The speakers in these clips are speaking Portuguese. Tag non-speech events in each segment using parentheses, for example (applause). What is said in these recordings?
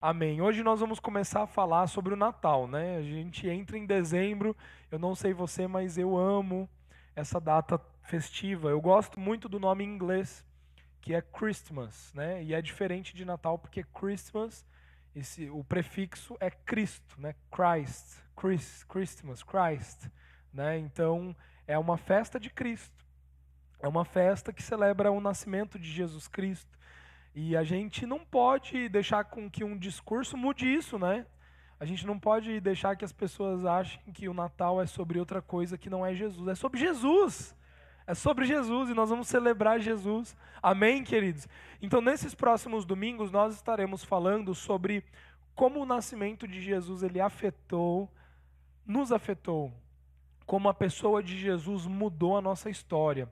Amém. Hoje nós vamos começar a falar sobre o Natal, né? A gente entra em dezembro, eu não sei você, mas eu amo essa data festiva. Eu gosto muito do nome em inglês, que é Christmas, né? E é diferente de Natal porque Christmas, esse, o prefixo é Cristo, né? Christ, Christ, Christmas, Christ, né? Então é uma festa de Cristo. É uma festa que celebra o nascimento de Jesus Cristo. E a gente não pode deixar com que um discurso mude isso, né? A gente não pode deixar que as pessoas achem que o Natal é sobre outra coisa que não é Jesus. É sobre Jesus. É sobre Jesus e nós vamos celebrar Jesus. Amém, queridos? Então, nesses próximos domingos, nós estaremos falando sobre como o nascimento de Jesus ele afetou, nos afetou, como a pessoa de Jesus mudou a nossa história.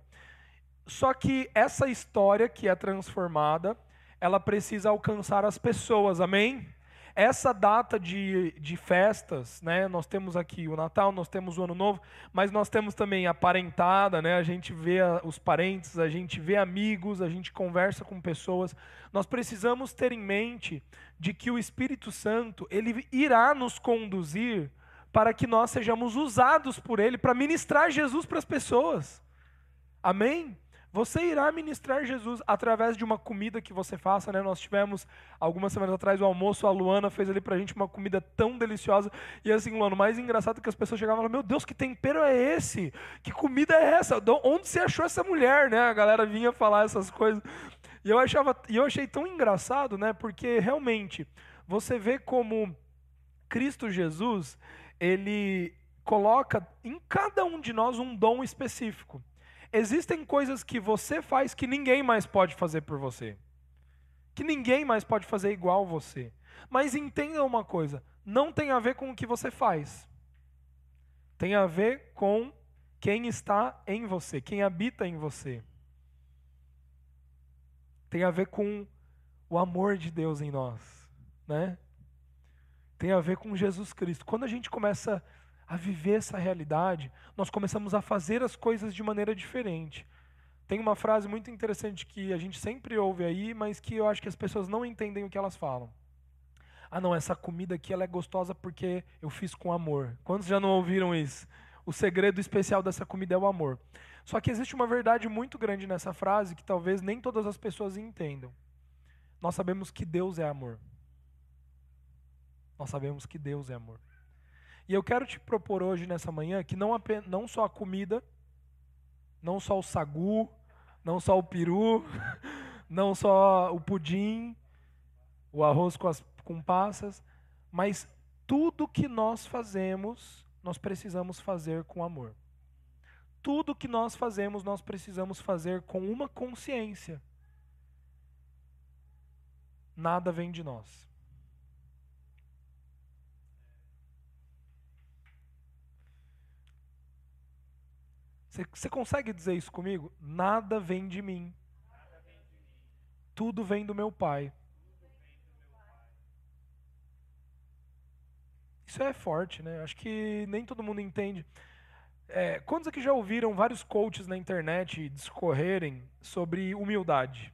Só que essa história que é transformada, ela precisa alcançar as pessoas, amém? Essa data de, de festas, né? Nós temos aqui o Natal, nós temos o Ano Novo, mas nós temos também a parentada, né? A gente vê a, os parentes, a gente vê amigos, a gente conversa com pessoas. Nós precisamos ter em mente de que o Espírito Santo, ele irá nos conduzir para que nós sejamos usados por ele para ministrar Jesus para as pessoas. Amém? Você irá ministrar Jesus através de uma comida que você faça, né? Nós tivemos algumas semanas atrás o almoço, a Luana fez ali pra gente uma comida tão deliciosa. E assim, Luana, o mais engraçado é que as pessoas chegavam e falavam: Meu Deus, que tempero é esse? Que comida é essa? Onde você achou essa mulher, né? A galera vinha falar essas coisas. E eu, achava, eu achei tão engraçado, né? Porque realmente, você vê como Cristo Jesus, ele coloca em cada um de nós um dom específico. Existem coisas que você faz que ninguém mais pode fazer por você. Que ninguém mais pode fazer igual você. Mas entenda uma coisa: não tem a ver com o que você faz. Tem a ver com quem está em você, quem habita em você. Tem a ver com o amor de Deus em nós, né? Tem a ver com Jesus Cristo. Quando a gente começa a viver essa realidade, nós começamos a fazer as coisas de maneira diferente. Tem uma frase muito interessante que a gente sempre ouve aí, mas que eu acho que as pessoas não entendem o que elas falam. Ah, não, essa comida aqui ela é gostosa porque eu fiz com amor. Quantos já não ouviram isso? O segredo especial dessa comida é o amor. Só que existe uma verdade muito grande nessa frase que talvez nem todas as pessoas entendam. Nós sabemos que Deus é amor. Nós sabemos que Deus é amor. E eu quero te propor hoje, nessa manhã, que não, apenas, não só a comida, não só o sagu, não só o peru, (laughs) não só o pudim, o arroz com, as, com passas, mas tudo que nós fazemos, nós precisamos fazer com amor. Tudo que nós fazemos, nós precisamos fazer com uma consciência. Nada vem de nós. Você consegue dizer isso comigo? Nada vem de mim. Tudo vem do meu Pai. Isso é forte, né? Acho que nem todo mundo entende. É, quantos aqui já ouviram vários coaches na internet discorrerem sobre humildade?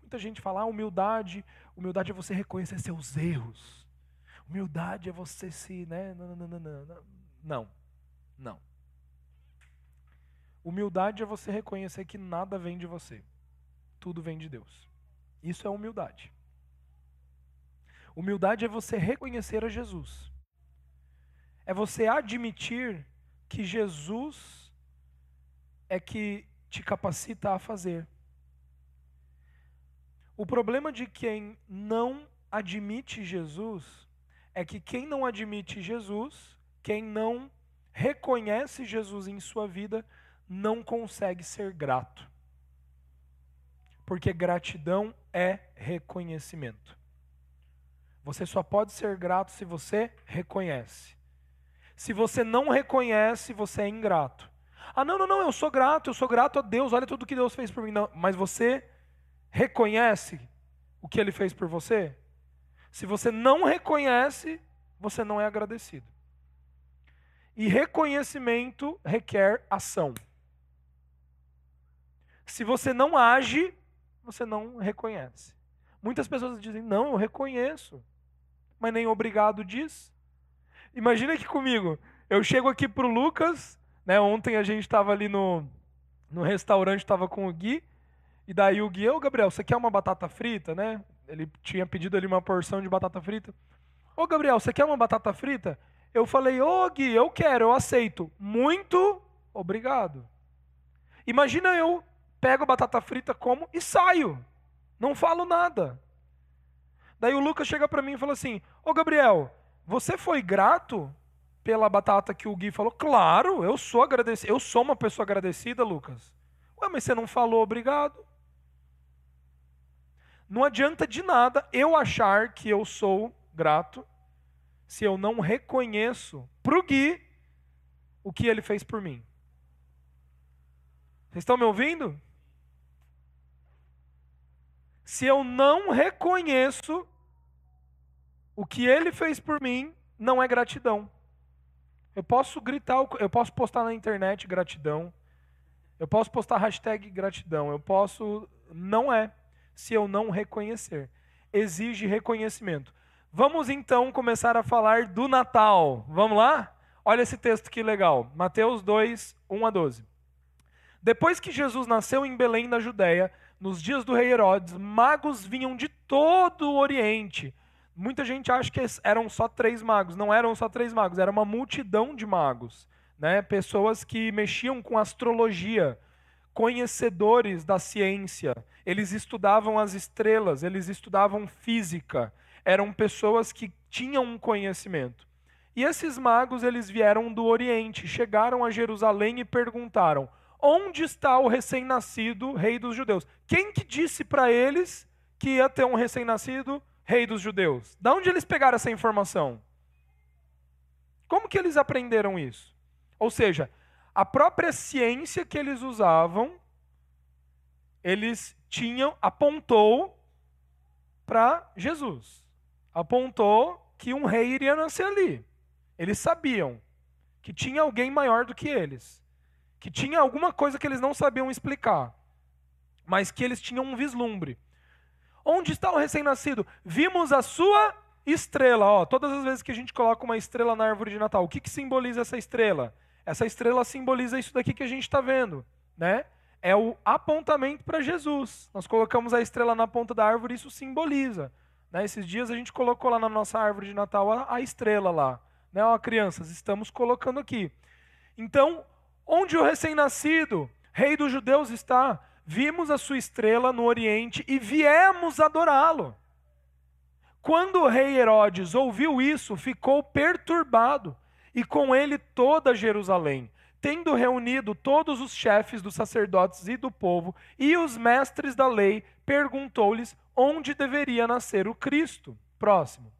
Muita gente fala, ah, humildade, humildade é você reconhecer seus erros. Humildade é você se, né? Não, não, não, não. Não. não. Humildade é você reconhecer que nada vem de você, tudo vem de Deus. Isso é humildade. Humildade é você reconhecer a Jesus. É você admitir que Jesus é que te capacita a fazer. O problema de quem não admite Jesus é que quem não admite Jesus, quem não reconhece Jesus em sua vida, não consegue ser grato. Porque gratidão é reconhecimento. Você só pode ser grato se você reconhece. Se você não reconhece, você é ingrato. Ah, não, não, não, eu sou grato, eu sou grato a Deus, olha tudo que Deus fez por mim. Não, mas você reconhece o que ele fez por você? Se você não reconhece, você não é agradecido. E reconhecimento requer ação. Se você não age, você não reconhece. Muitas pessoas dizem: Não, eu reconheço. mas nem obrigado diz. Imagina aqui comigo, eu chego aqui pro Lucas, né? Ontem a gente estava ali no, no restaurante, estava com o Gui, e daí o Gui, ô Gabriel, você quer uma batata frita, né? Ele tinha pedido ali uma porção de batata frita. Ô Gabriel, você quer uma batata frita? Eu falei, ô Gui, eu quero, eu aceito. Muito obrigado. Imagina eu pego a batata frita, como e saio. Não falo nada. Daí o Lucas chega para mim e fala assim: Ô Gabriel, você foi grato pela batata que o Gui falou? Claro, eu sou agradecido. Eu sou uma pessoa agradecida, Lucas. Ué, mas você não falou obrigado? Não adianta de nada eu achar que eu sou grato se eu não reconheço para o Gui o que ele fez por mim. Vocês estão me ouvindo? Se eu não reconheço o que ele fez por mim, não é gratidão. Eu posso gritar, eu posso postar na internet gratidão. Eu posso postar hashtag gratidão. Eu posso. Não é se eu não reconhecer. Exige reconhecimento. Vamos então começar a falar do Natal. Vamos lá? Olha esse texto que legal. Mateus 2, 1 a 12. Depois que Jesus nasceu em Belém, na Judéia, nos dias do rei Herodes, magos vinham de todo o Oriente. Muita gente acha que eram só três magos. Não eram só três magos, era uma multidão de magos. Né? Pessoas que mexiam com astrologia, conhecedores da ciência. Eles estudavam as estrelas, eles estudavam física. Eram pessoas que tinham um conhecimento. E esses magos, eles vieram do Oriente, chegaram a Jerusalém e perguntaram: Onde está o recém-nascido rei dos judeus? Quem que disse para eles que ia ter um recém-nascido rei dos judeus? Da onde eles pegaram essa informação? Como que eles aprenderam isso? Ou seja, a própria ciência que eles usavam, eles tinham, apontou para Jesus. Apontou que um rei iria nascer ali. Eles sabiam que tinha alguém maior do que eles. Que tinha alguma coisa que eles não sabiam explicar. Mas que eles tinham um vislumbre. Onde está o recém-nascido? Vimos a sua estrela. Ó, todas as vezes que a gente coloca uma estrela na árvore de Natal, o que, que simboliza essa estrela? Essa estrela simboliza isso daqui que a gente está vendo, né? É o apontamento para Jesus. Nós colocamos a estrela na ponta da árvore, isso simboliza. Né? Esses dias a gente colocou lá na nossa árvore de Natal a, a estrela lá. Né? Ó, crianças, estamos colocando aqui. Então, onde o recém-nascido, rei dos judeus, está? Vimos a sua estrela no Oriente e viemos adorá-lo. Quando o rei Herodes ouviu isso, ficou perturbado e com ele toda Jerusalém, tendo reunido todos os chefes dos sacerdotes e do povo e os mestres da lei, perguntou-lhes onde deveria nascer o Cristo. Próximo.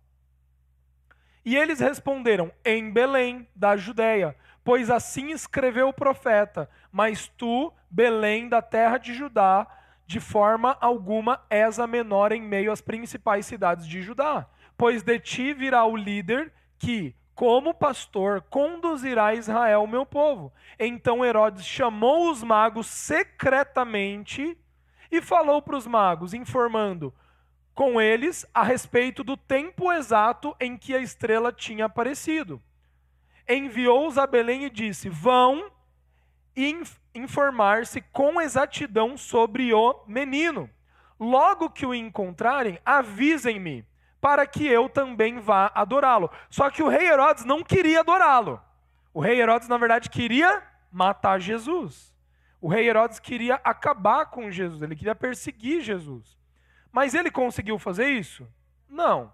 E eles responderam: Em Belém, da Judéia, pois assim escreveu o profeta: Mas tu, Belém, da terra de Judá, de forma alguma és a menor em meio às principais cidades de Judá, pois de ti virá o líder que, como pastor, conduzirá Israel, meu povo. Então Herodes chamou os magos secretamente e falou para os magos, informando com eles a respeito do tempo exato em que a estrela tinha aparecido. Enviou-os a Belém e disse: Vão informar-se com exatidão sobre o menino. Logo que o encontrarem, avisem-me para que eu também vá adorá-lo. Só que o rei Herodes não queria adorá-lo. O rei Herodes, na verdade, queria matar Jesus. O rei Herodes queria acabar com Jesus, ele queria perseguir Jesus. Mas ele conseguiu fazer isso? Não.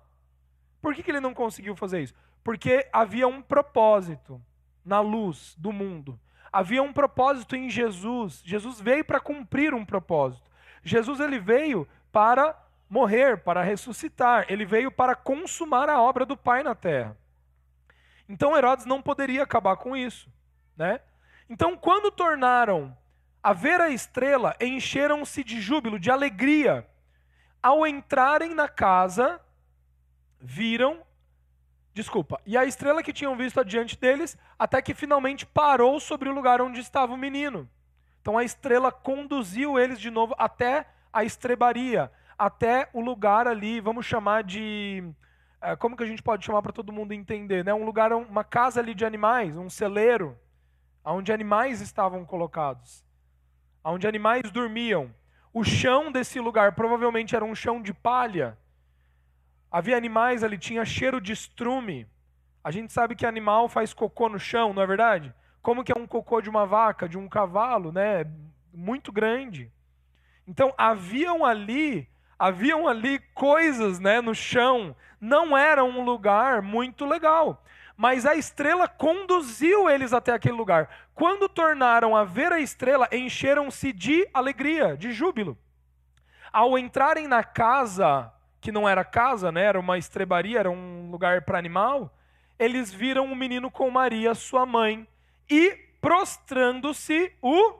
Por que, que ele não conseguiu fazer isso? Porque havia um propósito na luz do mundo. Havia um propósito em Jesus. Jesus veio para cumprir um propósito. Jesus ele veio para morrer, para ressuscitar. Ele veio para consumar a obra do Pai na terra. Então Herodes não poderia acabar com isso, né? Então quando tornaram a ver a estrela, encheram-se de júbilo, de alegria. Ao entrarem na casa, viram Desculpa. E a estrela que tinham visto adiante deles, até que finalmente parou sobre o lugar onde estava o menino. Então a estrela conduziu eles de novo até a estrebaria, até o lugar ali, vamos chamar de é, como que a gente pode chamar para todo mundo entender, né? Um lugar, uma casa ali de animais, um celeiro, onde animais estavam colocados, onde animais dormiam. O chão desse lugar provavelmente era um chão de palha. Havia animais ali, tinha cheiro de estrume. A gente sabe que animal faz cocô no chão, não é verdade? Como que é um cocô de uma vaca, de um cavalo, né? Muito grande. Então haviam ali, haviam ali coisas, né, no chão. Não era um lugar muito legal. Mas a estrela conduziu eles até aquele lugar. Quando tornaram a ver a estrela, encheram-se de alegria, de júbilo. Ao entrarem na casa, que não era casa, né, era uma estrebaria, era um lugar para animal, eles viram o um menino com Maria, sua mãe, e prostrando-se o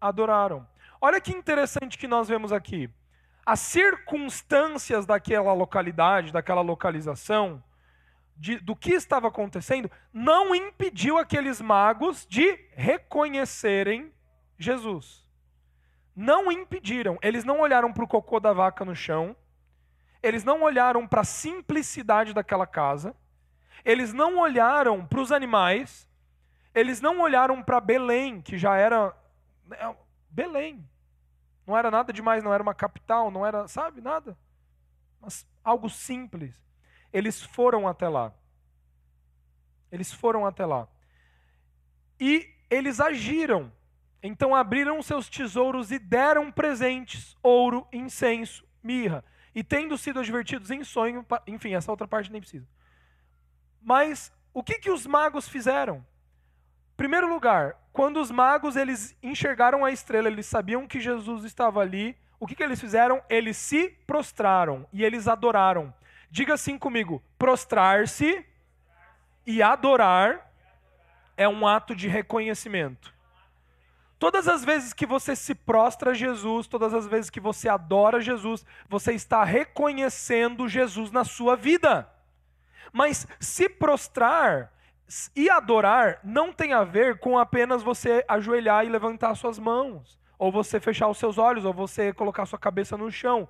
adoraram. Olha que interessante que nós vemos aqui. As circunstâncias daquela localidade, daquela localização, de, do que estava acontecendo, não impediu aqueles magos de reconhecerem Jesus. Não impediram. Eles não olharam para o cocô da vaca no chão, eles não olharam para a simplicidade daquela casa, eles não olharam para os animais, eles não olharam para Belém, que já era né, Belém. Não era nada demais, não era uma capital, não era, sabe, nada. Mas algo simples. Eles foram até lá. Eles foram até lá. E eles agiram. Então abriram seus tesouros e deram presentes: ouro, incenso, mirra. E tendo sido advertidos em sonho, enfim, essa outra parte nem precisa. Mas o que, que os magos fizeram? Primeiro lugar, quando os magos eles enxergaram a estrela, eles sabiam que Jesus estava ali. O que, que eles fizeram? Eles se prostraram e eles adoraram. Diga assim comigo: prostrar-se e adorar é um ato de reconhecimento. Todas as vezes que você se prostra a Jesus, todas as vezes que você adora Jesus, você está reconhecendo Jesus na sua vida. Mas se prostrar e adorar não tem a ver com apenas você ajoelhar e levantar suas mãos, ou você fechar os seus olhos, ou você colocar sua cabeça no chão.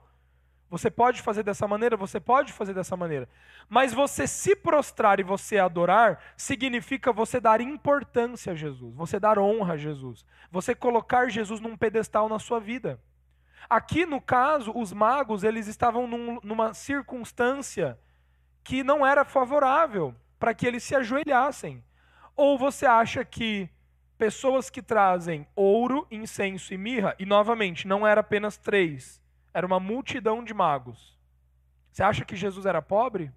Você pode fazer dessa maneira, você pode fazer dessa maneira. Mas você se prostrar e você adorar significa você dar importância a Jesus, você dar honra a Jesus, você colocar Jesus num pedestal na sua vida. Aqui no caso, os magos, eles estavam num, numa circunstância que não era favorável para que eles se ajoelhassem? Ou você acha que pessoas que trazem ouro, incenso e mirra, e novamente, não era apenas três, era uma multidão de magos. Você acha que Jesus era pobre?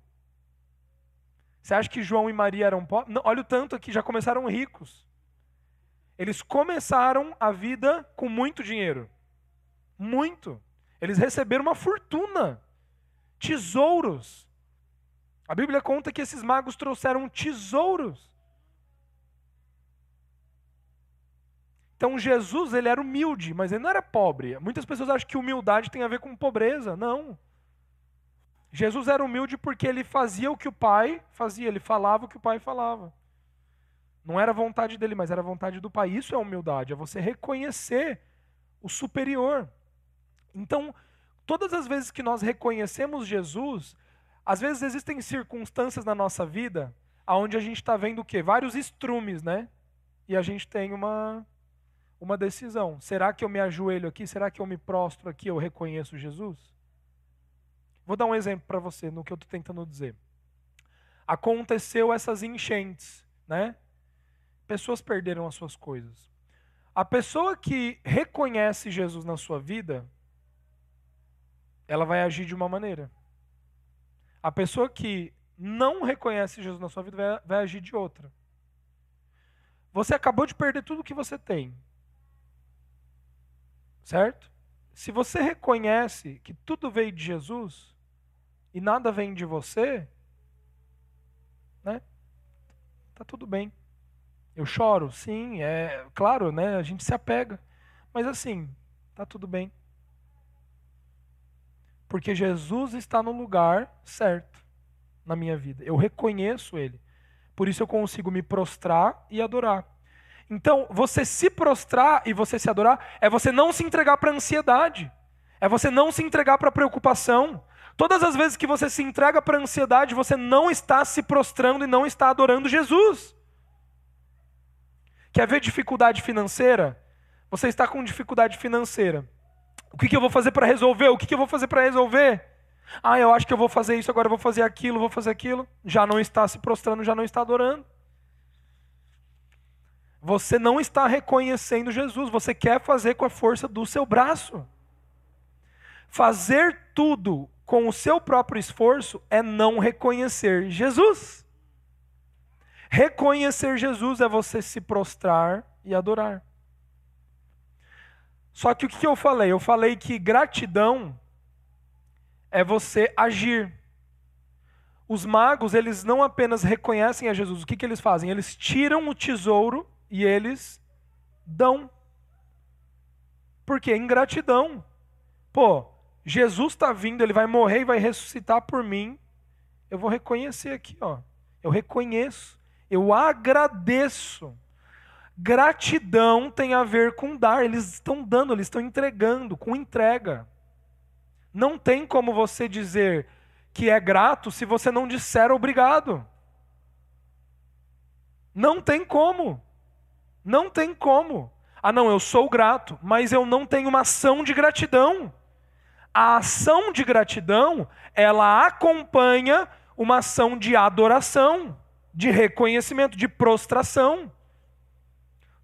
Você acha que João e Maria eram pobres? Não, olha o tanto aqui, já começaram ricos. Eles começaram a vida com muito dinheiro. Muito. Eles receberam uma fortuna. Tesouros. A Bíblia conta que esses magos trouxeram tesouros. Então Jesus, ele era humilde, mas ele não era pobre. Muitas pessoas acham que humildade tem a ver com pobreza. Não. Jesus era humilde porque ele fazia o que o pai fazia, ele falava o que o pai falava. Não era vontade dele, mas era vontade do pai. Isso é humildade, é você reconhecer o superior. Então, todas as vezes que nós reconhecemos Jesus, às vezes existem circunstâncias na nossa vida onde a gente está vendo o quê? Vários estrumes, né? E a gente tem uma, uma decisão. Será que eu me ajoelho aqui? Será que eu me prostro aqui? Eu reconheço Jesus? Vou dar um exemplo para você no que eu estou tentando dizer. Aconteceu essas enchentes, né? Pessoas perderam as suas coisas. A pessoa que reconhece Jesus na sua vida, ela vai agir de uma maneira. A pessoa que não reconhece Jesus na sua vida vai, vai agir de outra. Você acabou de perder tudo que você tem. Certo? Se você reconhece que tudo veio de Jesus e nada vem de você, né? Tá tudo bem. Eu choro, sim, é claro, né? A gente se apega. Mas assim, tá tudo bem. Porque Jesus está no lugar certo na minha vida. Eu reconheço Ele. Por isso eu consigo me prostrar e adorar. Então, você se prostrar e você se adorar é você não se entregar para a ansiedade. É você não se entregar para a preocupação. Todas as vezes que você se entrega para a ansiedade, você não está se prostrando e não está adorando Jesus. Quer ver dificuldade financeira? Você está com dificuldade financeira. O que, que eu vou fazer para resolver? O que, que eu vou fazer para resolver? Ah, eu acho que eu vou fazer isso, agora eu vou fazer aquilo, vou fazer aquilo. Já não está se prostrando, já não está adorando. Você não está reconhecendo Jesus, você quer fazer com a força do seu braço. Fazer tudo com o seu próprio esforço é não reconhecer Jesus. Reconhecer Jesus é você se prostrar e adorar. Só que o que eu falei? Eu falei que gratidão é você agir. Os magos, eles não apenas reconhecem a Jesus, o que, que eles fazem? Eles tiram o tesouro e eles dão. Por quê? Ingratidão. Pô, Jesus está vindo, ele vai morrer e vai ressuscitar por mim. Eu vou reconhecer aqui, ó. Eu reconheço. Eu agradeço. Gratidão tem a ver com dar. Eles estão dando, eles estão entregando, com entrega. Não tem como você dizer que é grato se você não disser obrigado. Não tem como. Não tem como. Ah, não, eu sou grato, mas eu não tenho uma ação de gratidão. A ação de gratidão, ela acompanha uma ação de adoração de reconhecimento, de prostração.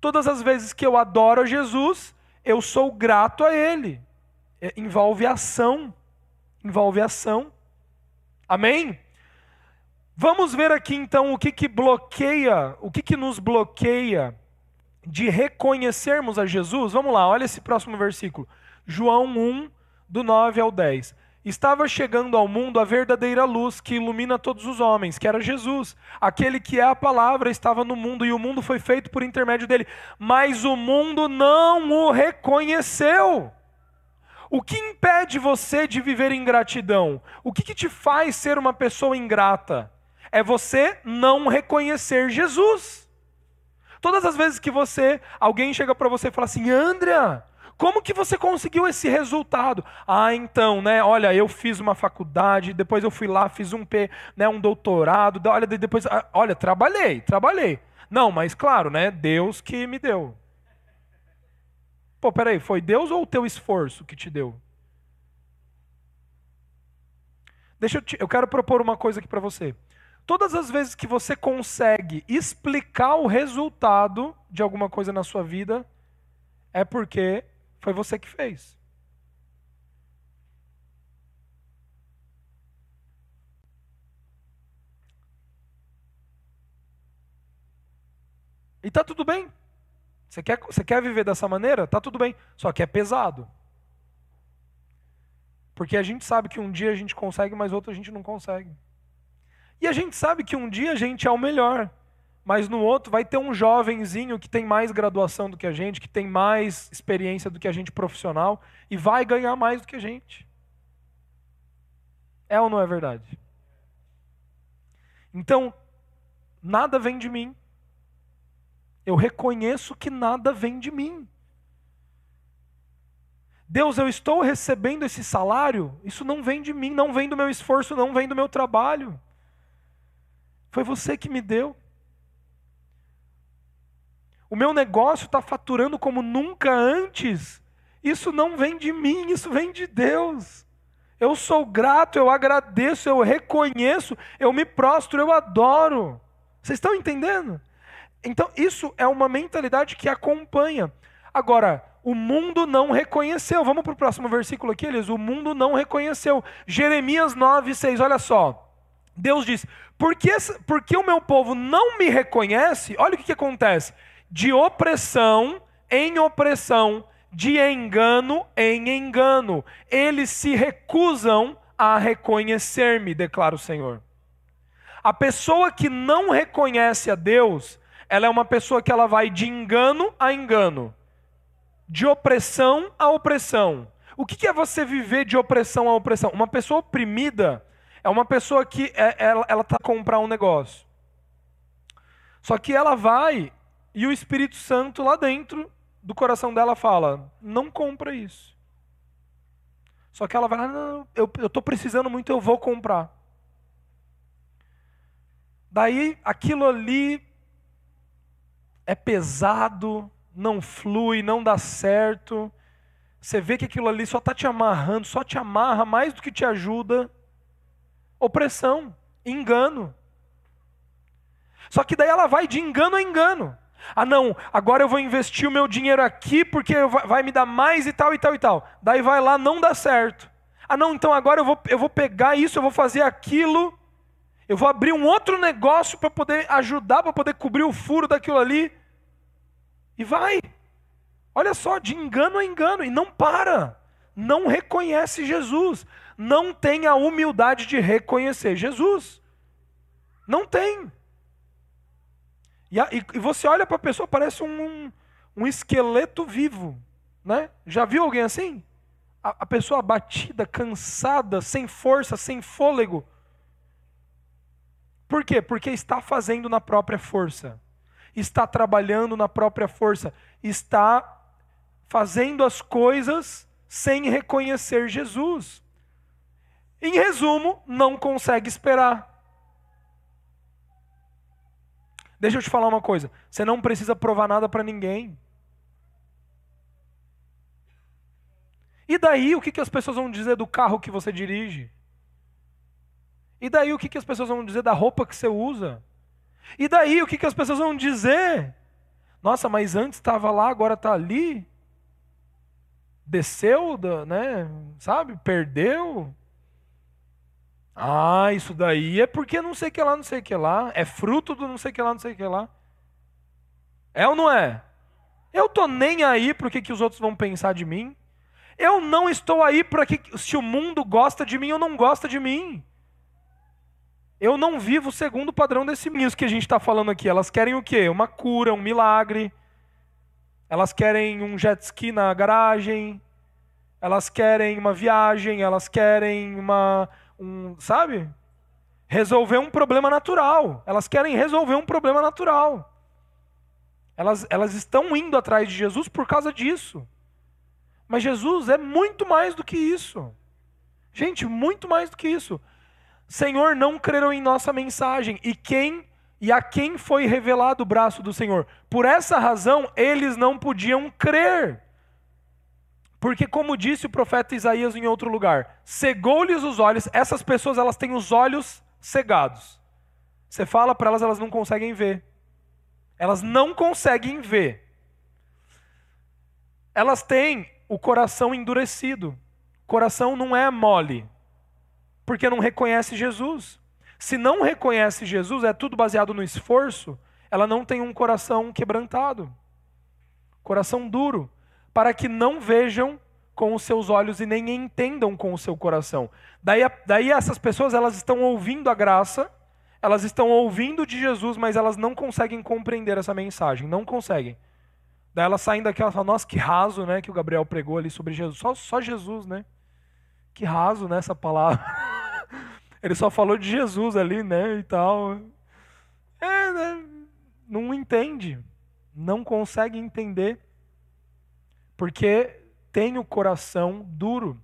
Todas as vezes que eu adoro a Jesus, eu sou grato a Ele. É, envolve ação. Envolve ação. Amém? Vamos ver aqui então o que, que bloqueia, o que, que nos bloqueia de reconhecermos a Jesus. Vamos lá, olha esse próximo versículo. João 1, do 9 ao 10 estava chegando ao mundo a verdadeira luz que ilumina todos os homens, que era Jesus. Aquele que é a palavra estava no mundo e o mundo foi feito por intermédio dele, mas o mundo não o reconheceu. O que impede você de viver em gratidão? O que, que te faz ser uma pessoa ingrata? É você não reconhecer Jesus. Todas as vezes que você, alguém chega para você e fala assim, Andrea, como que você conseguiu esse resultado? Ah, então, né? Olha, eu fiz uma faculdade, depois eu fui lá, fiz um P, né, um doutorado, olha, depois, ah, olha, trabalhei, trabalhei. Não, mas claro, né? Deus que me deu. Pô, peraí, foi Deus ou o teu esforço que te deu? Deixa eu, te, eu quero propor uma coisa aqui para você. Todas as vezes que você consegue explicar o resultado de alguma coisa na sua vida, é porque foi você que fez. E tá tudo bem. Você quer, você quer viver dessa maneira? Tá tudo bem. Só que é pesado. Porque a gente sabe que um dia a gente consegue, mas outro a gente não consegue. E a gente sabe que um dia a gente é o melhor mas no outro vai ter um jovenzinho que tem mais graduação do que a gente, que tem mais experiência do que a gente profissional e vai ganhar mais do que a gente. É ou não é verdade? Então, nada vem de mim. Eu reconheço que nada vem de mim. Deus, eu estou recebendo esse salário, isso não vem de mim, não vem do meu esforço, não vem do meu trabalho. Foi você que me deu. O meu negócio está faturando como nunca antes. Isso não vem de mim, isso vem de Deus. Eu sou grato, eu agradeço, eu reconheço, eu me prostro, eu adoro. Vocês estão entendendo? Então, isso é uma mentalidade que acompanha. Agora, o mundo não reconheceu. Vamos para o próximo versículo aqui, eles. O mundo não reconheceu. Jeremias 9, 6, olha só. Deus diz: porque, porque o meu povo não me reconhece, olha o que, que acontece de opressão em opressão, de engano em engano. Eles se recusam a reconhecer-me, declara o Senhor. A pessoa que não reconhece a Deus, ela é uma pessoa que ela vai de engano a engano, de opressão a opressão. O que é você viver de opressão a opressão? Uma pessoa oprimida é uma pessoa que é, ela está a comprar um negócio. Só que ela vai e o Espírito Santo lá dentro do coração dela fala: não compra isso. Só que ela vai não, eu estou precisando muito, eu vou comprar. Daí aquilo ali é pesado, não flui, não dá certo. Você vê que aquilo ali só está te amarrando, só te amarra mais do que te ajuda. Opressão, engano. Só que daí ela vai de engano a engano. Ah, não, agora eu vou investir o meu dinheiro aqui porque vai me dar mais e tal e tal e tal. Daí vai lá, não dá certo. Ah, não, então agora eu vou, eu vou pegar isso, eu vou fazer aquilo. Eu vou abrir um outro negócio para poder ajudar, para poder cobrir o furo daquilo ali. E vai. Olha só, de engano a engano, e não para. Não reconhece Jesus. Não tem a humildade de reconhecer Jesus. Não tem. E, a, e, você olha para a pessoa, parece um, um esqueleto vivo. Né? Já viu alguém assim? A, a pessoa abatida, cansada, sem força, sem fôlego. Por quê? Porque está fazendo na própria força. Está trabalhando na própria força. Está fazendo as coisas sem reconhecer Jesus. Em resumo, não consegue esperar. Deixa eu te falar uma coisa: você não precisa provar nada para ninguém. E daí o que, que as pessoas vão dizer do carro que você dirige? E daí o que, que as pessoas vão dizer da roupa que você usa? E daí o que, que as pessoas vão dizer? Nossa, mas antes estava lá, agora está ali. Desceu, né? Sabe? Perdeu. Ah, isso daí é porque não sei o que lá, não sei o que lá. É fruto do não sei o que lá, não sei o que lá. É ou não é? Eu tô nem aí para o que, que os outros vão pensar de mim. Eu não estou aí para que se o mundo gosta de mim ou não gosta de mim. Eu não vivo segundo o padrão desse. Isso que a gente está falando aqui. Elas querem o quê? Uma cura, um milagre. Elas querem um jet ski na garagem. Elas querem uma viagem. Elas querem uma, um, sabe? Resolver um problema natural. Elas querem resolver um problema natural. Elas, elas estão indo atrás de Jesus por causa disso. Mas Jesus é muito mais do que isso. Gente, muito mais do que isso. Senhor, não creram em nossa mensagem. E quem e a quem foi revelado o braço do Senhor? Por essa razão, eles não podiam crer. Porque como disse o profeta Isaías em outro lugar, cegou-lhes os olhos, essas pessoas elas têm os olhos cegados. Você fala para elas, elas não conseguem ver. Elas não conseguem ver. Elas têm o coração endurecido. Coração não é mole, porque não reconhece Jesus. Se não reconhece Jesus, é tudo baseado no esforço, ela não tem um coração quebrantado. Coração duro para que não vejam com os seus olhos e nem entendam com o seu coração. Daí, daí essas pessoas elas estão ouvindo a graça, elas estão ouvindo de Jesus, mas elas não conseguem compreender essa mensagem, não conseguem. Daí elas saem daqui e falam, nossa, que raso, né, que o Gabriel pregou ali sobre Jesus. Só, só Jesus, né? Que raso, né, essa palavra. (laughs) Ele só falou de Jesus ali, né, e tal. É, né? Não entende. Não consegue entender porque tem o coração duro.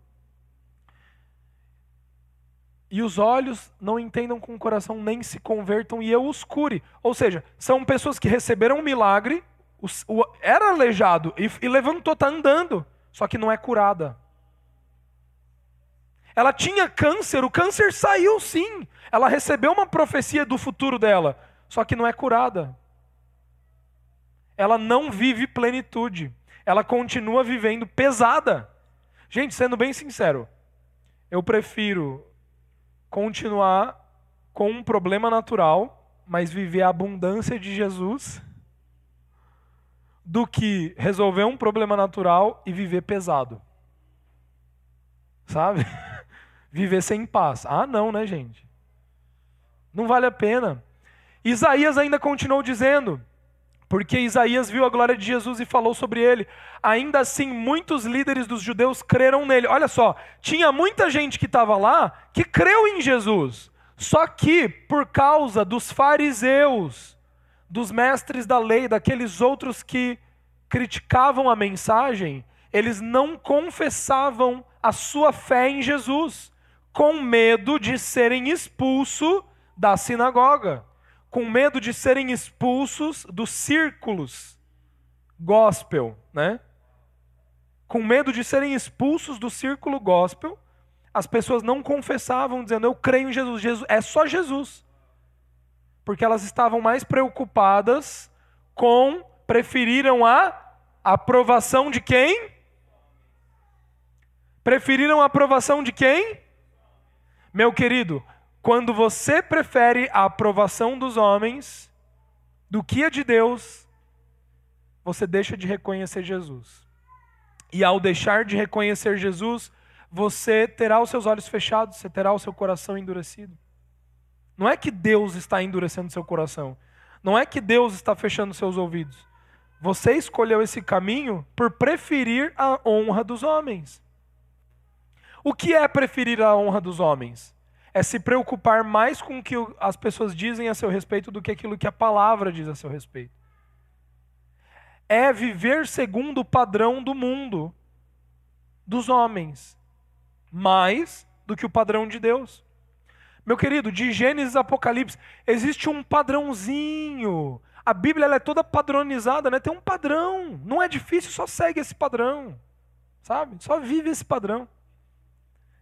E os olhos não entendam com o coração, nem se convertam e eu os cure. Ou seja, são pessoas que receberam um milagre, o, era aleijado e, e levantou, está andando, só que não é curada. Ela tinha câncer, o câncer saiu sim. Ela recebeu uma profecia do futuro dela, só que não é curada. Ela não vive plenitude ela continua vivendo pesada. Gente, sendo bem sincero, eu prefiro continuar com um problema natural, mas viver a abundância de Jesus, do que resolver um problema natural e viver pesado. Sabe? (laughs) viver sem paz. Ah, não, né, gente? Não vale a pena. Isaías ainda continuou dizendo: porque Isaías viu a glória de Jesus e falou sobre ele. Ainda assim, muitos líderes dos judeus creram nele. Olha só, tinha muita gente que estava lá que creu em Jesus. Só que, por causa dos fariseus, dos mestres da lei, daqueles outros que criticavam a mensagem, eles não confessavam a sua fé em Jesus, com medo de serem expulsos da sinagoga, com medo de serem expulsos dos círculos gospel, né? Com medo de serem expulsos do círculo gospel, as pessoas não confessavam dizendo eu creio em Jesus, Jesus é só Jesus. Porque elas estavam mais preocupadas com preferiram a aprovação de quem? Preferiram a aprovação de quem? Meu querido, quando você prefere a aprovação dos homens do que a de Deus, você deixa de reconhecer Jesus. E ao deixar de reconhecer Jesus, você terá os seus olhos fechados, você terá o seu coração endurecido. Não é que Deus está endurecendo seu coração. Não é que Deus está fechando seus ouvidos. Você escolheu esse caminho por preferir a honra dos homens. O que é preferir a honra dos homens? É se preocupar mais com o que as pessoas dizem a seu respeito do que aquilo que a palavra diz a seu respeito. É viver segundo o padrão do mundo, dos homens, mais do que o padrão de Deus. Meu querido, de Gênesis a Apocalipse, existe um padrãozinho a Bíblia é toda padronizada, né? Tem um padrão. Não é difícil, só segue esse padrão. Sabe? Só vive esse padrão.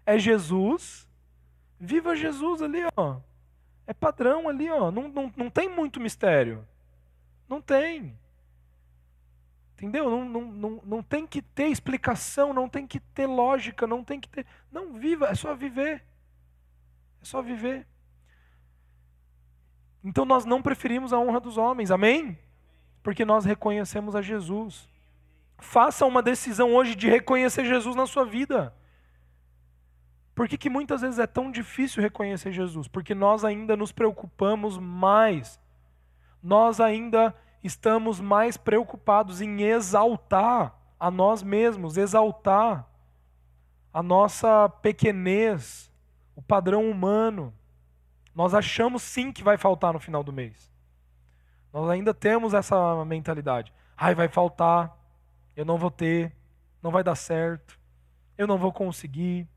É Jesus. Viva Jesus ali, ó. É padrão ali, ó. Não, não, não tem muito mistério. Não tem. Entendeu? Não, não, não, não tem que ter explicação, não tem que ter lógica, não tem que ter. Não, viva, é só viver. É só viver. Então nós não preferimos a honra dos homens, amém? Porque nós reconhecemos a Jesus. Faça uma decisão hoje de reconhecer Jesus na sua vida. Por que, que muitas vezes é tão difícil reconhecer Jesus? Porque nós ainda nos preocupamos mais. Nós ainda estamos mais preocupados em exaltar a nós mesmos, exaltar a nossa pequenez, o padrão humano. Nós achamos sim que vai faltar no final do mês. Nós ainda temos essa mentalidade. Ai, vai faltar, eu não vou ter, não vai dar certo, eu não vou conseguir.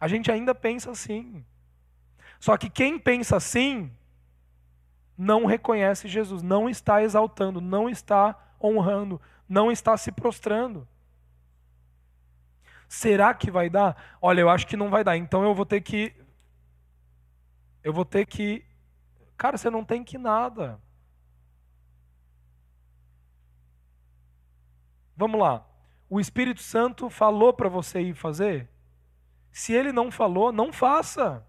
A gente ainda pensa assim. Só que quem pensa assim não reconhece Jesus, não está exaltando, não está honrando, não está se prostrando. Será que vai dar? Olha, eu acho que não vai dar, então eu vou ter que eu vou ter que. Cara, você não tem que nada. Vamos lá. O Espírito Santo falou para você ir fazer? Se ele não falou, não faça.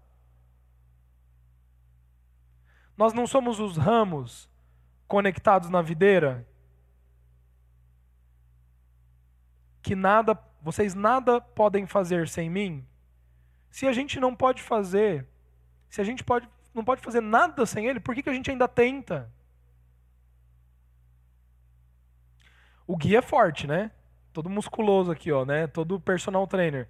Nós não somos os ramos conectados na videira que nada, vocês nada podem fazer sem mim. Se a gente não pode fazer se a gente pode, não pode fazer nada sem Ele, por que, que a gente ainda tenta? O Gui é forte, né? Todo musculoso aqui, ó, né? Todo personal trainer.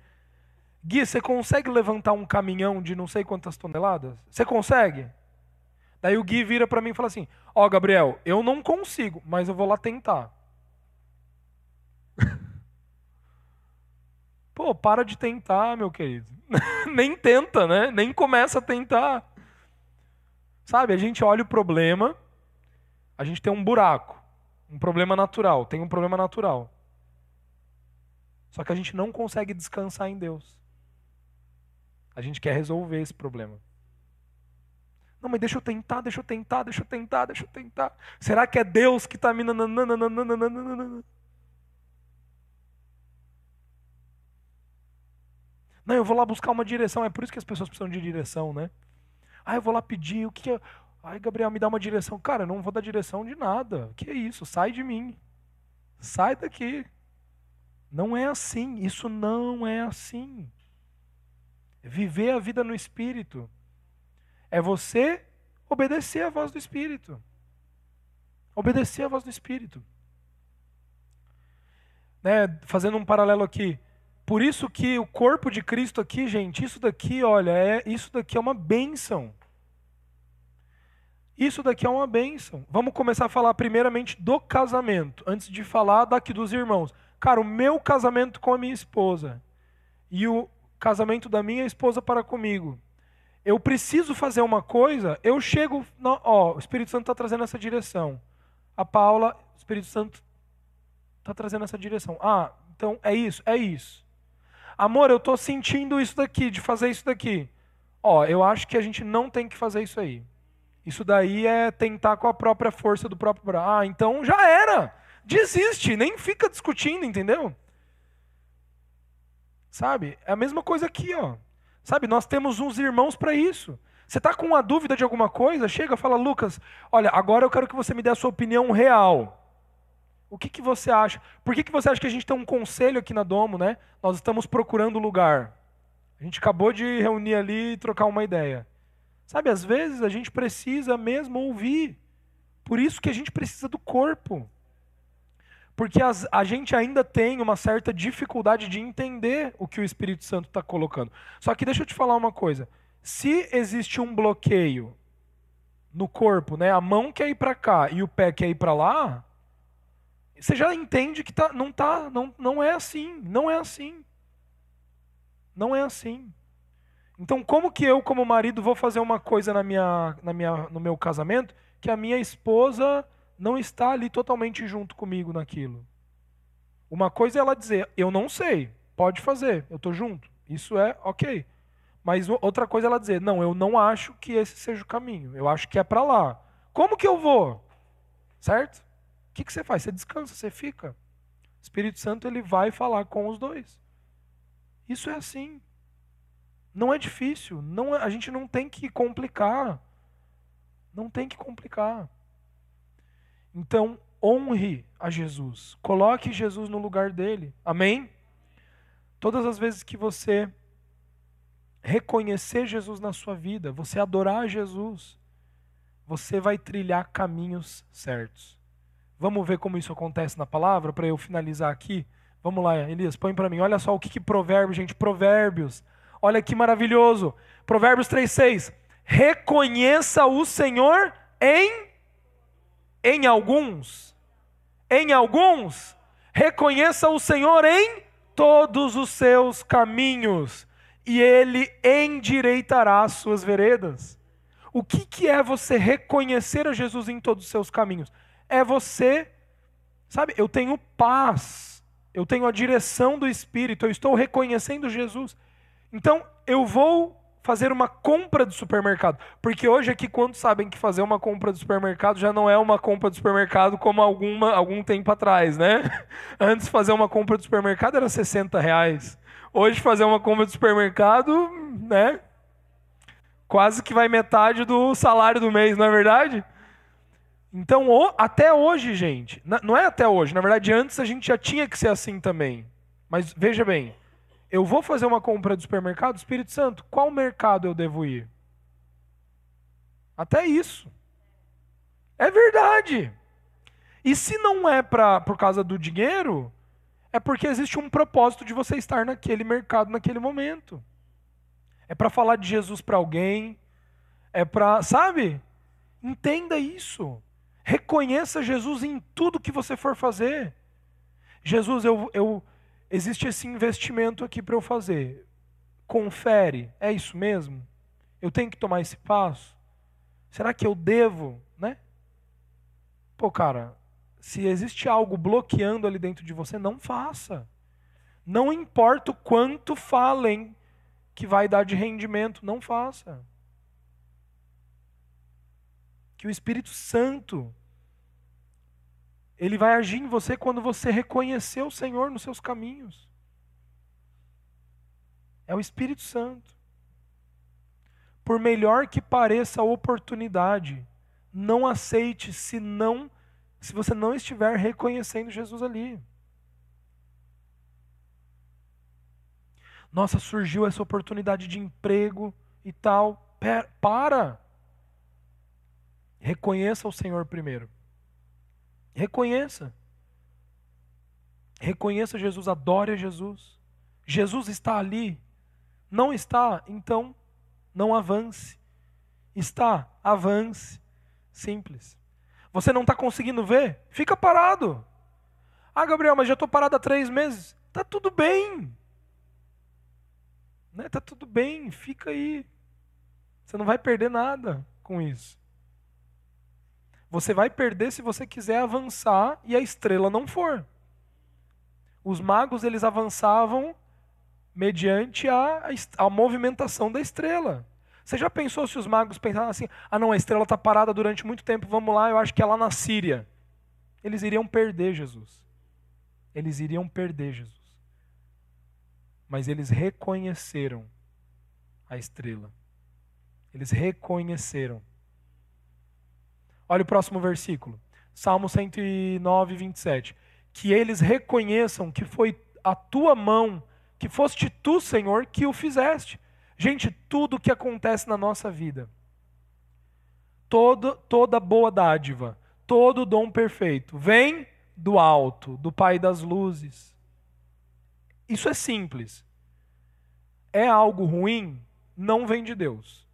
Gui, você consegue levantar um caminhão de não sei quantas toneladas? Você consegue? Daí o Gui vira para mim e fala assim: Ó, oh, Gabriel, eu não consigo, mas eu vou lá tentar. (laughs) Pô, para de tentar, meu querido. (laughs) Nem tenta, né? Nem começa a tentar. Sabe, a gente olha o problema, a gente tem um buraco, um problema natural, tem um problema natural. Só que a gente não consegue descansar em Deus. A gente quer resolver esse problema. Não, mas deixa eu tentar, deixa eu tentar, deixa eu tentar, deixa eu tentar. Será que é Deus que está me. Não, eu vou lá buscar uma direção. É por isso que as pessoas precisam de direção, né? Ah, eu vou lá pedir o que é. Ai, Gabriel, me dá uma direção. Cara, eu não vou dar direção de nada. Que é isso? Sai de mim. Sai daqui. Não é assim. Isso não é assim. Viver a vida no Espírito é você obedecer a voz do Espírito. Obedecer a voz do Espírito. Né, fazendo um paralelo aqui. Por isso que o corpo de Cristo aqui, gente, isso daqui, olha, é isso daqui é uma bênção. Isso daqui é uma bênção. Vamos começar a falar primeiramente do casamento, antes de falar daqui dos irmãos. cara, o meu casamento com a minha esposa e o casamento da minha esposa para comigo. Eu preciso fazer uma coisa, eu chego, ó, o Espírito Santo está trazendo essa direção. A Paula, o Espírito Santo está trazendo essa direção. Ah, então é isso, é isso. Amor, eu estou sentindo isso daqui, de fazer isso daqui. Ó, eu acho que a gente não tem que fazer isso aí. Isso daí é tentar com a própria força do próprio braço. Ah, então já era. Desiste, nem fica discutindo, entendeu? Sabe? É a mesma coisa aqui, ó. Sabe, nós temos uns irmãos para isso. Você está com uma dúvida de alguma coisa? Chega, fala, Lucas, olha, agora eu quero que você me dê a sua opinião real. O que, que você acha? Por que, que você acha que a gente tem um conselho aqui na Domo, né? Nós estamos procurando lugar. A gente acabou de reunir ali e trocar uma ideia. Sabe, às vezes a gente precisa mesmo ouvir. Por isso que a gente precisa do corpo. Porque as, a gente ainda tem uma certa dificuldade de entender o que o Espírito Santo está colocando. Só que deixa eu te falar uma coisa. Se existe um bloqueio no corpo, né, a mão quer ir para cá e o pé quer ir para lá, você já entende que tá, não, tá, não, não é assim. Não é assim. Não é assim. Então, como que eu, como marido, vou fazer uma coisa na minha, na minha, no meu casamento que a minha esposa não está ali totalmente junto comigo naquilo. Uma coisa é ela dizer, eu não sei, pode fazer, eu estou junto. Isso é ok. Mas outra coisa é ela dizer, não, eu não acho que esse seja o caminho, eu acho que é para lá. Como que eu vou? Certo? O que, que você faz? Você descansa, você fica. O Espírito Santo ele vai falar com os dois. Isso é assim. Não é difícil. Não é, a gente não tem que complicar. Não tem que complicar. Então, honre a Jesus. Coloque Jesus no lugar dele. Amém? Todas as vezes que você reconhecer Jesus na sua vida, você adorar Jesus, você vai trilhar caminhos certos. Vamos ver como isso acontece na palavra para eu finalizar aqui. Vamos lá, Elias, põe para mim. Olha só o que, que provérbios, gente, provérbios. Olha que maravilhoso. Provérbios 3:6. Reconheça o Senhor em em alguns, em alguns, reconheça o Senhor em todos os seus caminhos, e ele endireitará as suas veredas. O que, que é você reconhecer a Jesus em todos os seus caminhos? É você, sabe, eu tenho paz, eu tenho a direção do Espírito, eu estou reconhecendo Jesus. Então, eu vou fazer uma compra do supermercado. Porque hoje aqui, quando sabem que fazer uma compra do supermercado já não é uma compra do supermercado como alguma, algum tempo atrás, né? (laughs) Antes fazer uma compra do supermercado era 60 reais. Hoje fazer uma compra do supermercado, né? Quase que vai metade do salário do mês, não é verdade? Então, até hoje, gente, não é até hoje, na verdade, antes a gente já tinha que ser assim também. Mas veja bem, eu vou fazer uma compra do supermercado, Espírito Santo, qual mercado eu devo ir? Até isso. É verdade. E se não é pra, por causa do dinheiro, é porque existe um propósito de você estar naquele mercado naquele momento. É para falar de Jesus para alguém, é para, sabe? Entenda isso. Reconheça Jesus em tudo que você for fazer. Jesus, eu, eu, existe esse investimento aqui para eu fazer. Confere, é isso mesmo? Eu tenho que tomar esse passo? Será que eu devo, né? Pô, cara, se existe algo bloqueando ali dentro de você, não faça. Não importa o quanto falem que vai dar de rendimento, não faça. Que o Espírito Santo ele vai agir em você quando você reconhecer o Senhor nos seus caminhos. É o Espírito Santo. Por melhor que pareça a oportunidade, não aceite se não se você não estiver reconhecendo Jesus ali. Nossa, surgiu essa oportunidade de emprego e tal. Para. Reconheça o Senhor primeiro. Reconheça. Reconheça Jesus, adore a Jesus. Jesus está ali. Não está, então não avance. Está, avance. Simples. Você não está conseguindo ver? Fica parado. Ah, Gabriel, mas já estou parado há três meses. Tá tudo bem. Né? Tá tudo bem, fica aí. Você não vai perder nada com isso. Você vai perder se você quiser avançar e a estrela não for. Os magos eles avançavam mediante a, a movimentação da estrela. Você já pensou se os magos pensavam assim: ah, não, a estrela está parada durante muito tempo, vamos lá, eu acho que é lá na Síria. Eles iriam perder Jesus. Eles iriam perder Jesus. Mas eles reconheceram a estrela. Eles reconheceram. Olha o próximo versículo. Salmo 109, 27. Que eles reconheçam que foi a tua mão, que foste tu, Senhor, que o fizeste. Gente, tudo que acontece na nossa vida, todo, toda boa dádiva, todo dom perfeito, vem do alto, do Pai das luzes. Isso é simples. É algo ruim? Não vem de Deus.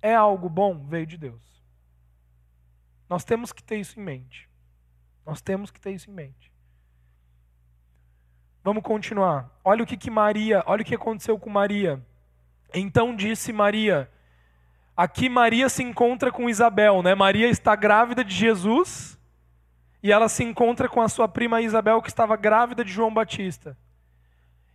É algo bom? Veio de Deus. Nós temos que ter isso em mente. Nós temos que ter isso em mente. Vamos continuar. Olha o que, que Maria, olha o que aconteceu com Maria. Então disse Maria. Aqui Maria se encontra com Isabel, né? Maria está grávida de Jesus e ela se encontra com a sua prima Isabel que estava grávida de João Batista.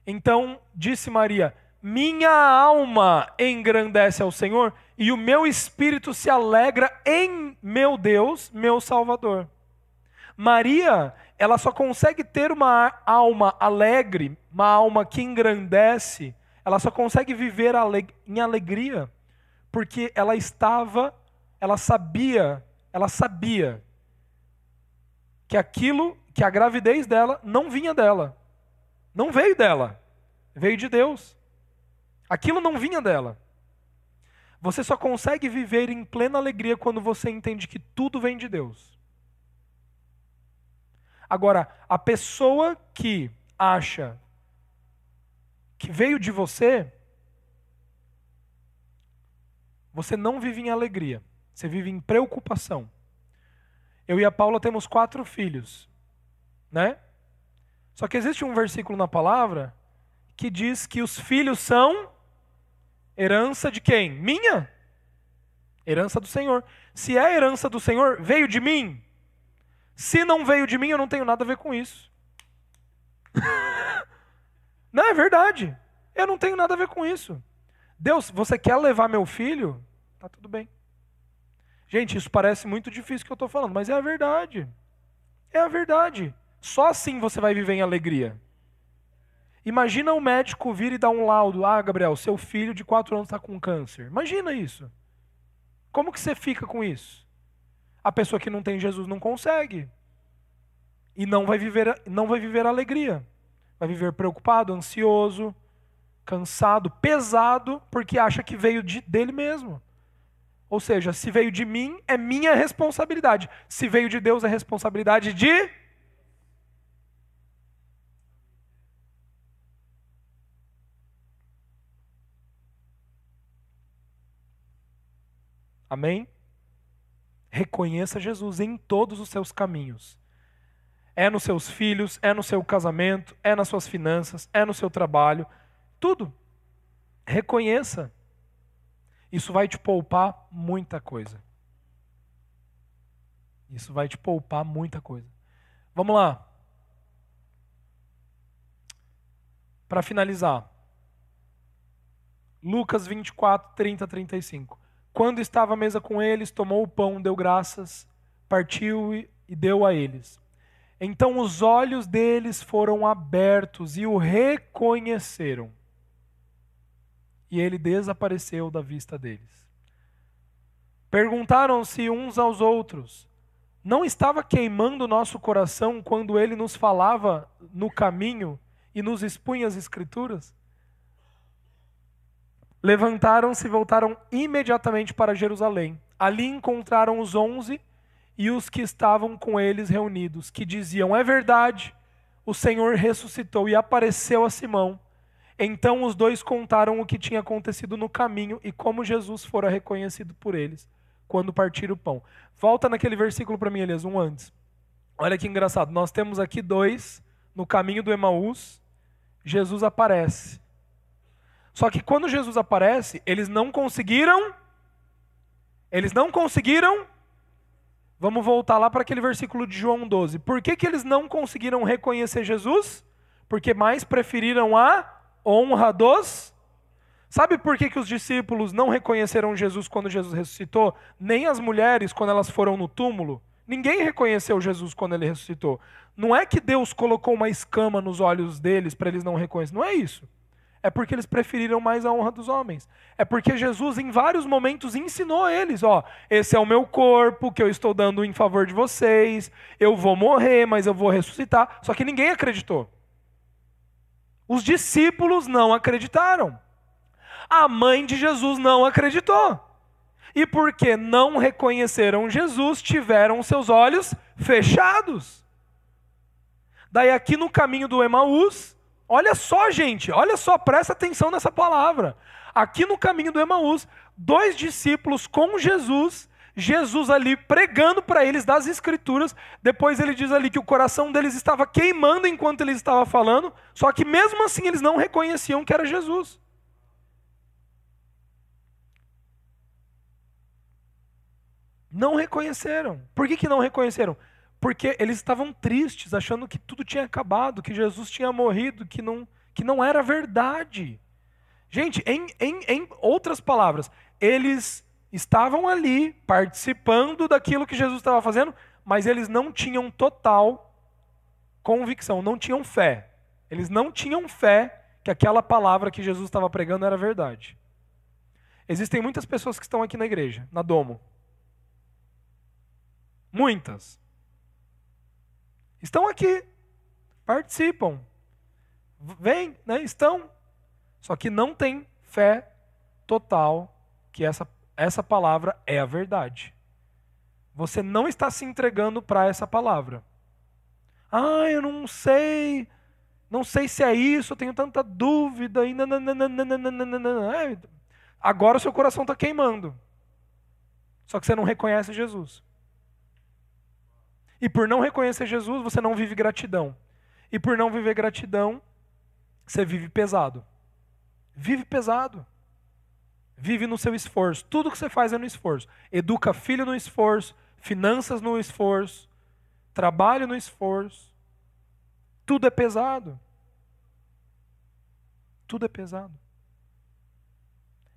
Então disse Maria: Minha alma engrandece ao Senhor e o meu espírito se alegra em meu Deus, meu Salvador. Maria, ela só consegue ter uma alma alegre, uma alma que engrandece, ela só consegue viver em alegria porque ela estava, ela sabia, ela sabia que aquilo, que a gravidez dela não vinha dela. Não veio dela. Veio de Deus. Aquilo não vinha dela. Você só consegue viver em plena alegria quando você entende que tudo vem de Deus. Agora, a pessoa que acha que veio de você, você não vive em alegria, você vive em preocupação. Eu e a Paula temos quatro filhos, né? Só que existe um versículo na palavra que diz que os filhos são herança de quem? Minha? Herança do Senhor. Se é herança do Senhor, veio de mim? Se não veio de mim, eu não tenho nada a ver com isso. (laughs) Não, é verdade. Eu não tenho nada a ver com isso. Deus, você quer levar meu filho? Tá tudo bem. Gente, isso parece muito difícil que eu estou falando, mas é a verdade. É a verdade. Só assim você vai viver em alegria. Imagina um médico vir e dar um laudo. Ah, Gabriel, seu filho de quatro anos está com câncer. Imagina isso. Como que você fica com isso? A pessoa que não tem Jesus não consegue. E não vai viver, não vai viver alegria vai viver preocupado, ansioso, cansado, pesado, porque acha que veio de, dele mesmo. Ou seja, se veio de mim, é minha responsabilidade. Se veio de Deus, é responsabilidade de. Amém? Reconheça Jesus em todos os seus caminhos é nos seus filhos, é no seu casamento, é nas suas finanças, é no seu trabalho, tudo. Reconheça. Isso vai te poupar muita coisa. Isso vai te poupar muita coisa. Vamos lá. Para finalizar. Lucas 24, 30, 35. Quando estava à mesa com eles, tomou o pão, deu graças, partiu e deu a eles. Então os olhos deles foram abertos e o reconheceram. E ele desapareceu da vista deles. Perguntaram-se uns aos outros: Não estava queimando nosso coração quando ele nos falava no caminho e nos expunha as Escrituras? Levantaram-se e voltaram imediatamente para Jerusalém. Ali encontraram os onze e os que estavam com eles reunidos, que diziam: É verdade, o Senhor ressuscitou e apareceu a Simão. Então os dois contaram o que tinha acontecido no caminho e como Jesus fora reconhecido por eles quando partiram o pão. Volta naquele versículo para mim, Elias, um antes. Olha que engraçado. Nós temos aqui dois no caminho do Emaús, Jesus aparece. Só que quando Jesus aparece, eles não conseguiram. Eles não conseguiram. Vamos voltar lá para aquele versículo de João 12. Por que, que eles não conseguiram reconhecer Jesus? Porque mais preferiram a honra dos. Sabe por que, que os discípulos não reconheceram Jesus quando Jesus ressuscitou? Nem as mulheres quando elas foram no túmulo? Ninguém reconheceu Jesus quando ele ressuscitou. Não é que Deus colocou uma escama nos olhos deles para eles não reconhecerem. Não é isso. É porque eles preferiram mais a honra dos homens. É porque Jesus, em vários momentos, ensinou a eles: ó, esse é o meu corpo que eu estou dando em favor de vocês. Eu vou morrer, mas eu vou ressuscitar. Só que ninguém acreditou. Os discípulos não acreditaram. A mãe de Jesus não acreditou e porque não reconheceram Jesus, tiveram seus olhos fechados. Daí, aqui no caminho do Emaús, olha só, gente, olha só, presta atenção nessa palavra. Aqui no caminho do Emaús, dois discípulos com Jesus, Jesus ali pregando para eles das Escrituras. Depois ele diz ali que o coração deles estava queimando enquanto ele estava falando, só que mesmo assim eles não reconheciam que era Jesus. Não reconheceram. Por que, que não reconheceram? Porque eles estavam tristes, achando que tudo tinha acabado, que Jesus tinha morrido, que não, que não era verdade. Gente, em, em, em outras palavras, eles estavam ali participando daquilo que Jesus estava fazendo, mas eles não tinham total convicção, não tinham fé. Eles não tinham fé que aquela palavra que Jesus estava pregando era verdade. Existem muitas pessoas que estão aqui na igreja, na Domo, Muitas. Estão aqui, participam, vêm, né, estão, só que não tem fé total que essa, essa palavra é a verdade. Você não está se entregando para essa palavra. Ah, eu não sei, não sei se é isso, eu tenho tanta dúvida. E Agora o seu coração está queimando. Só que você não reconhece Jesus. E por não reconhecer Jesus, você não vive gratidão. E por não viver gratidão, você vive pesado. Vive pesado. Vive no seu esforço. Tudo que você faz é no esforço. Educa filho no esforço, finanças no esforço, trabalho no esforço. Tudo é pesado. Tudo é pesado.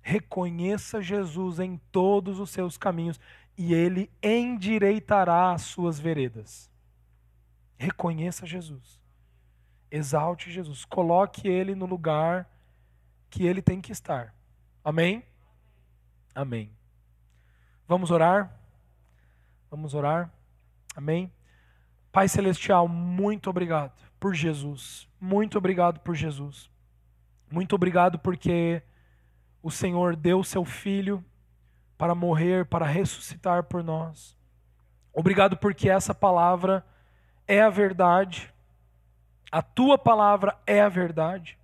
Reconheça Jesus em todos os seus caminhos e ele endireitará as suas veredas. Reconheça Jesus. Exalte Jesus. Coloque ele no lugar que ele tem que estar. Amém? Amém. Vamos orar? Vamos orar? Amém? Pai Celestial, muito obrigado por Jesus. Muito obrigado por Jesus. Muito obrigado porque o Senhor deu seu filho para morrer, para ressuscitar por nós. Obrigado porque essa palavra é a verdade. A tua palavra é a verdade.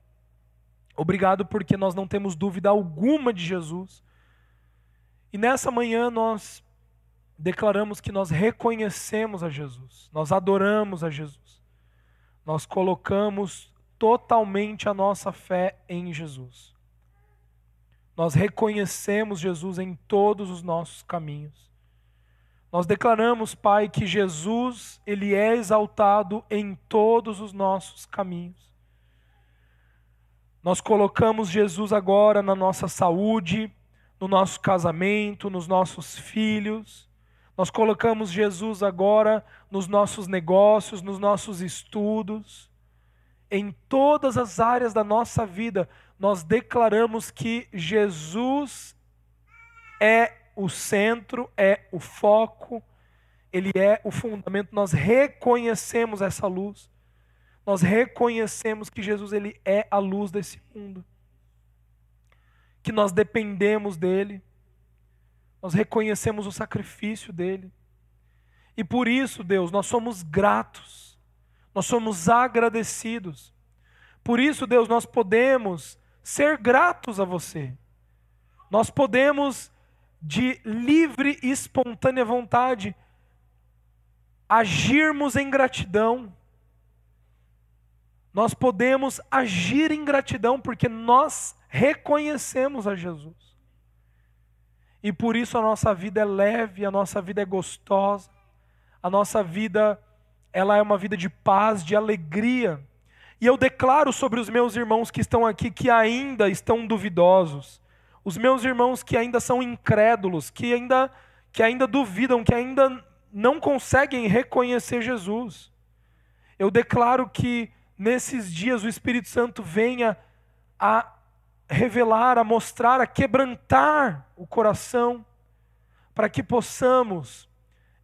Obrigado porque nós não temos dúvida alguma de Jesus. E nessa manhã nós declaramos que nós reconhecemos a Jesus, nós adoramos a Jesus, nós colocamos totalmente a nossa fé em Jesus. Nós reconhecemos Jesus em todos os nossos caminhos. Nós declaramos, Pai, que Jesus, ele é exaltado em todos os nossos caminhos. Nós colocamos Jesus agora na nossa saúde, no nosso casamento, nos nossos filhos. Nós colocamos Jesus agora nos nossos negócios, nos nossos estudos, em todas as áreas da nossa vida nós declaramos que Jesus é o centro, é o foco, ele é o fundamento. Nós reconhecemos essa luz. Nós reconhecemos que Jesus ele é a luz desse mundo. Que nós dependemos dele. Nós reconhecemos o sacrifício dele. E por isso, Deus, nós somos gratos. Nós somos agradecidos. Por isso, Deus, nós podemos ser gratos a você. Nós podemos, de livre e espontânea vontade, agirmos em gratidão. Nós podemos agir em gratidão porque nós reconhecemos a Jesus. E por isso a nossa vida é leve, a nossa vida é gostosa, a nossa vida ela é uma vida de paz, de alegria. E eu declaro sobre os meus irmãos que estão aqui que ainda estão duvidosos, os meus irmãos que ainda são incrédulos, que ainda que ainda duvidam, que ainda não conseguem reconhecer Jesus. Eu declaro que nesses dias o Espírito Santo venha a revelar, a mostrar, a quebrantar o coração, para que possamos,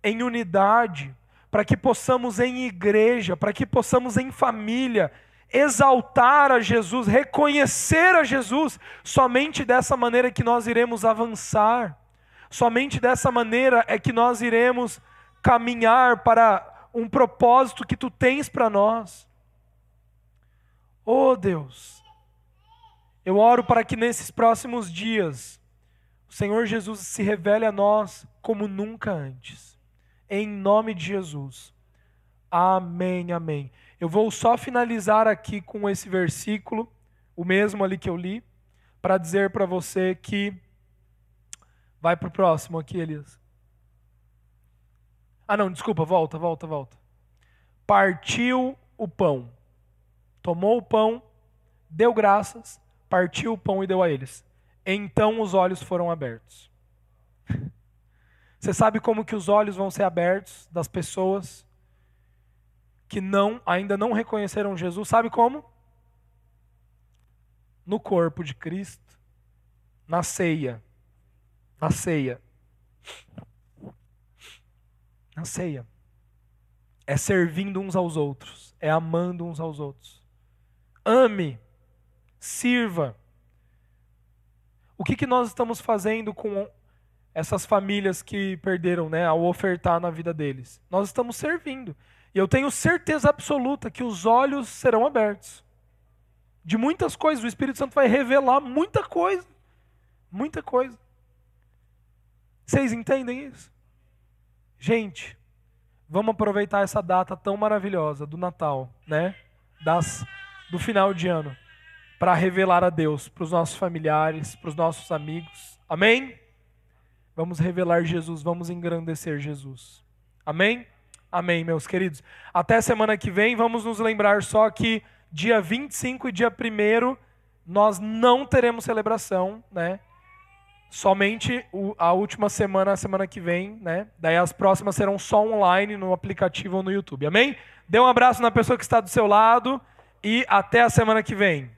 em unidade, para que possamos em igreja, para que possamos em família, exaltar a Jesus, reconhecer a Jesus, somente dessa maneira que nós iremos avançar, somente dessa maneira é que nós iremos caminhar para um propósito que tu tens para nós. Oh Deus, eu oro para que nesses próximos dias o Senhor Jesus se revele a nós como nunca antes. Em nome de Jesus. Amém, amém. Eu vou só finalizar aqui com esse versículo, o mesmo ali que eu li, para dizer para você que. Vai para o próximo aqui, Elias. Ah, não, desculpa, volta, volta, volta. Partiu o pão, tomou o pão, deu graças, partiu o pão e deu a eles. Então os olhos foram abertos. (laughs) Você sabe como que os olhos vão ser abertos das pessoas que não ainda não reconheceram Jesus? Sabe como? No corpo de Cristo, na ceia. Na ceia. Na ceia. É servindo uns aos outros, é amando uns aos outros. Ame sirva. O que, que nós estamos fazendo com essas famílias que perderam, né, ao ofertar na vida deles? Nós estamos servindo. E eu tenho certeza absoluta que os olhos serão abertos. De muitas coisas, o Espírito Santo vai revelar muita coisa. Muita coisa. Vocês entendem isso? Gente, vamos aproveitar essa data tão maravilhosa do Natal, né? Das, do final de ano para revelar a Deus para os nossos familiares, para os nossos amigos. Amém? Vamos revelar Jesus, vamos engrandecer Jesus. Amém? Amém, meus queridos. Até semana que vem, vamos nos lembrar só que dia 25 e dia 1 nós não teremos celebração, né? Somente a última semana, a semana que vem, né? Daí as próximas serão só online no aplicativo ou no YouTube. Amém? Dê um abraço na pessoa que está do seu lado e até a semana que vem.